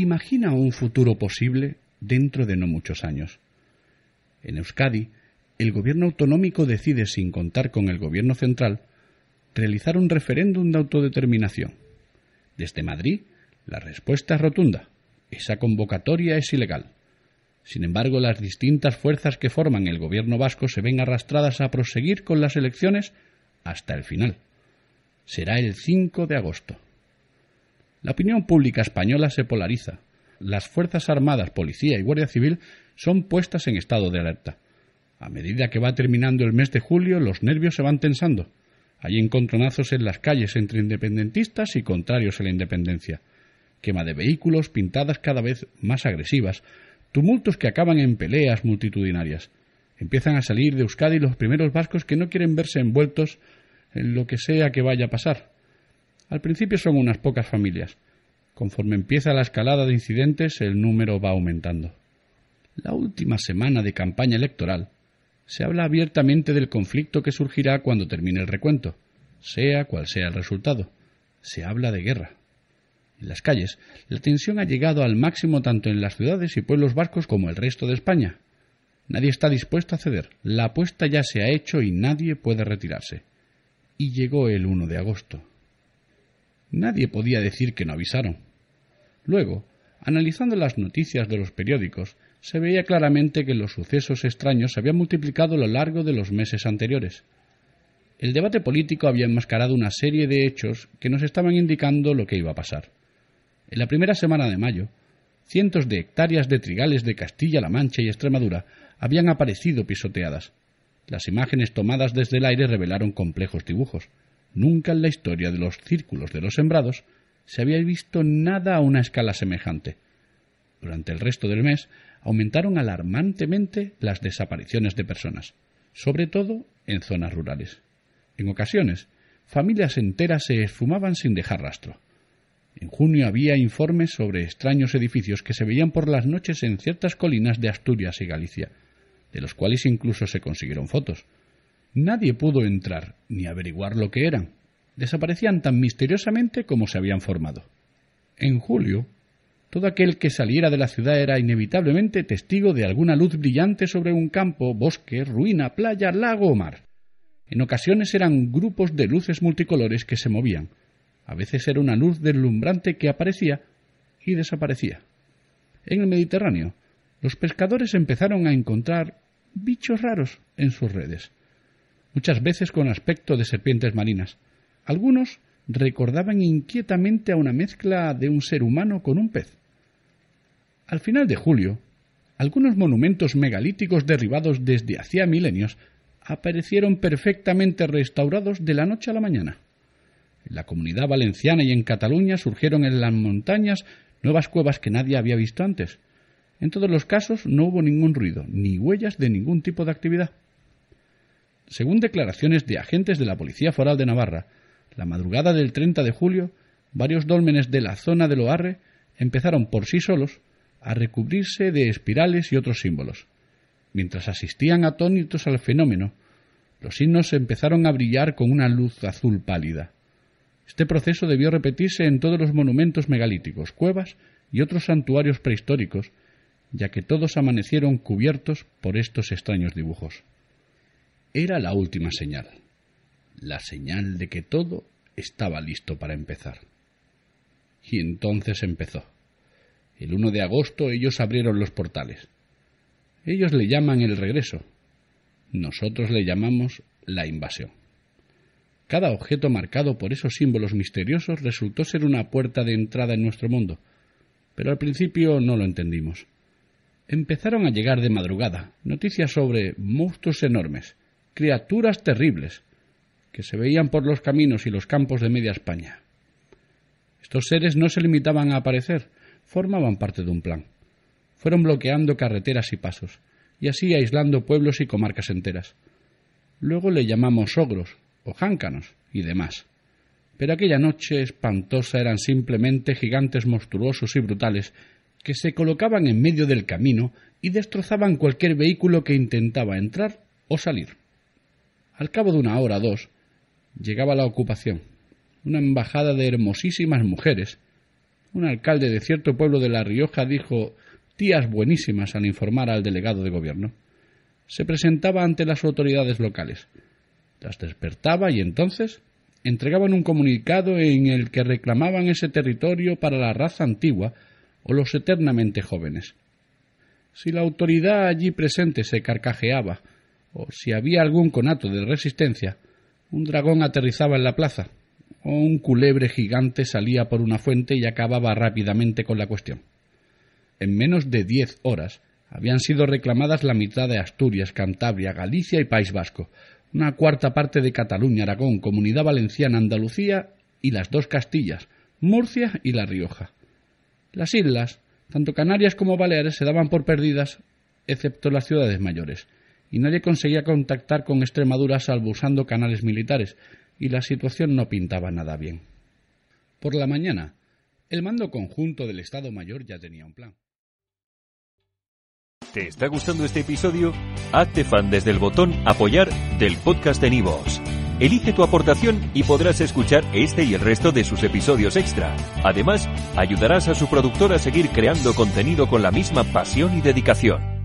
Imagina un futuro posible dentro de no muchos años. En Euskadi, el gobierno autonómico decide, sin contar con el gobierno central, realizar un referéndum de autodeterminación. Desde Madrid, la respuesta es rotunda. Esa convocatoria es ilegal. Sin embargo, las distintas fuerzas que forman el gobierno vasco se ven arrastradas a proseguir con las elecciones hasta el final. Será el 5 de agosto. La opinión pública española se polariza. Las Fuerzas Armadas, Policía y Guardia Civil son puestas en estado de alerta. A medida que va terminando el mes de julio, los nervios se van tensando. Hay encontronazos en las calles entre independentistas y contrarios a la independencia. Quema de vehículos, pintadas cada vez más agresivas, tumultos que acaban en peleas multitudinarias. Empiezan a salir de Euskadi los primeros vascos que no quieren verse envueltos en lo que sea que vaya a pasar. Al principio son unas pocas familias. Conforme empieza la escalada de incidentes, el número va aumentando. La última semana de campaña electoral se habla abiertamente del conflicto que surgirá cuando termine el recuento, sea cual sea el resultado. Se habla de guerra. En las calles, la tensión ha llegado al máximo tanto en las ciudades y pueblos vascos como el resto de España. Nadie está dispuesto a ceder. La apuesta ya se ha hecho y nadie puede retirarse. Y llegó el 1 de agosto. Nadie podía decir que no avisaron. Luego, analizando las noticias de los periódicos, se veía claramente que los sucesos extraños se habían multiplicado a lo largo de los meses anteriores. El debate político había enmascarado una serie de hechos que nos estaban indicando lo que iba a pasar. En la primera semana de mayo, cientos de hectáreas de trigales de Castilla-La Mancha y Extremadura habían aparecido pisoteadas. Las imágenes tomadas desde el aire revelaron complejos dibujos. Nunca en la historia de los círculos de los sembrados se había visto nada a una escala semejante. Durante el resto del mes aumentaron alarmantemente las desapariciones de personas, sobre todo en zonas rurales. En ocasiones, familias enteras se esfumaban sin dejar rastro. En junio había informes sobre extraños edificios que se veían por las noches en ciertas colinas de Asturias y Galicia, de los cuales incluso se consiguieron fotos. Nadie pudo entrar ni averiguar lo que eran. Desaparecían tan misteriosamente como se habían formado. En julio, todo aquel que saliera de la ciudad era inevitablemente testigo de alguna luz brillante sobre un campo, bosque, ruina, playa, lago o mar. En ocasiones eran grupos de luces multicolores que se movían. A veces era una luz deslumbrante que aparecía y desaparecía. En el Mediterráneo, los pescadores empezaron a encontrar bichos raros en sus redes muchas veces con aspecto de serpientes marinas. Algunos recordaban inquietamente a una mezcla de un ser humano con un pez. Al final de julio, algunos monumentos megalíticos derribados desde hacía milenios aparecieron perfectamente restaurados de la noche a la mañana. En la comunidad valenciana y en Cataluña surgieron en las montañas nuevas cuevas que nadie había visto antes. En todos los casos no hubo ningún ruido, ni huellas de ningún tipo de actividad. Según declaraciones de agentes de la Policía Foral de Navarra, la madrugada del 30 de julio, varios dólmenes de la zona de Loarre empezaron por sí solos a recubrirse de espirales y otros símbolos. Mientras asistían atónitos al fenómeno, los signos empezaron a brillar con una luz azul pálida. Este proceso debió repetirse en todos los monumentos megalíticos, cuevas y otros santuarios prehistóricos, ya que todos amanecieron cubiertos por estos extraños dibujos. Era la última señal. la señal de que todo estaba listo para empezar. Y entonces empezó. El 1 de agosto ellos abrieron los portales. Ellos le llaman el regreso. Nosotros le llamamos la invasión. Cada objeto marcado por esos símbolos misteriosos resultó ser una puerta de entrada en nuestro mundo, pero al principio no lo entendimos. Empezaron a llegar de madrugada noticias sobre monstruos enormes, criaturas terribles, que se veían por los caminos y los campos de media España. Estos seres no se limitaban a aparecer, formaban parte de un plan. Fueron bloqueando carreteras y pasos, y así aislando pueblos y comarcas enteras. Luego le llamamos ogros, o jáncanos, y demás. Pero aquella noche espantosa eran simplemente gigantes monstruosos y brutales que se colocaban en medio del camino y destrozaban cualquier vehículo que intentaba entrar o salir. Al cabo de una hora o dos, llegaba la ocupación, una embajada de hermosísimas mujeres. Un alcalde de cierto pueblo de La Rioja dijo tías buenísimas al informar al delegado de gobierno. Se presentaba ante las autoridades locales. Las despertaba y entonces entregaban un comunicado en el que reclamaban ese territorio para la raza antigua o los eternamente jóvenes. Si la autoridad allí presente se carcajeaba, o si había algún conato de resistencia, un dragón aterrizaba en la plaza, o un culebre gigante salía por una fuente y acababa rápidamente con la cuestión. En menos de diez horas habían sido reclamadas la mitad de Asturias, Cantabria, Galicia y País Vasco, una cuarta parte de Cataluña, Aragón, Comunidad Valenciana, Andalucía y las dos Castillas, Murcia y La Rioja. Las islas, tanto Canarias como Baleares, se daban por perdidas, excepto las ciudades mayores, y nadie conseguía contactar con Extremadura salvo usando canales militares, y la situación no pintaba nada bien. Por la mañana, el mando conjunto del Estado Mayor ya tenía un plan. ¿Te está gustando este episodio? Hazte fan desde el botón Apoyar del podcast de Nivos. Elige tu aportación y podrás escuchar este y el resto de sus episodios extra. Además, ayudarás a su productor a seguir creando contenido con la misma pasión y dedicación.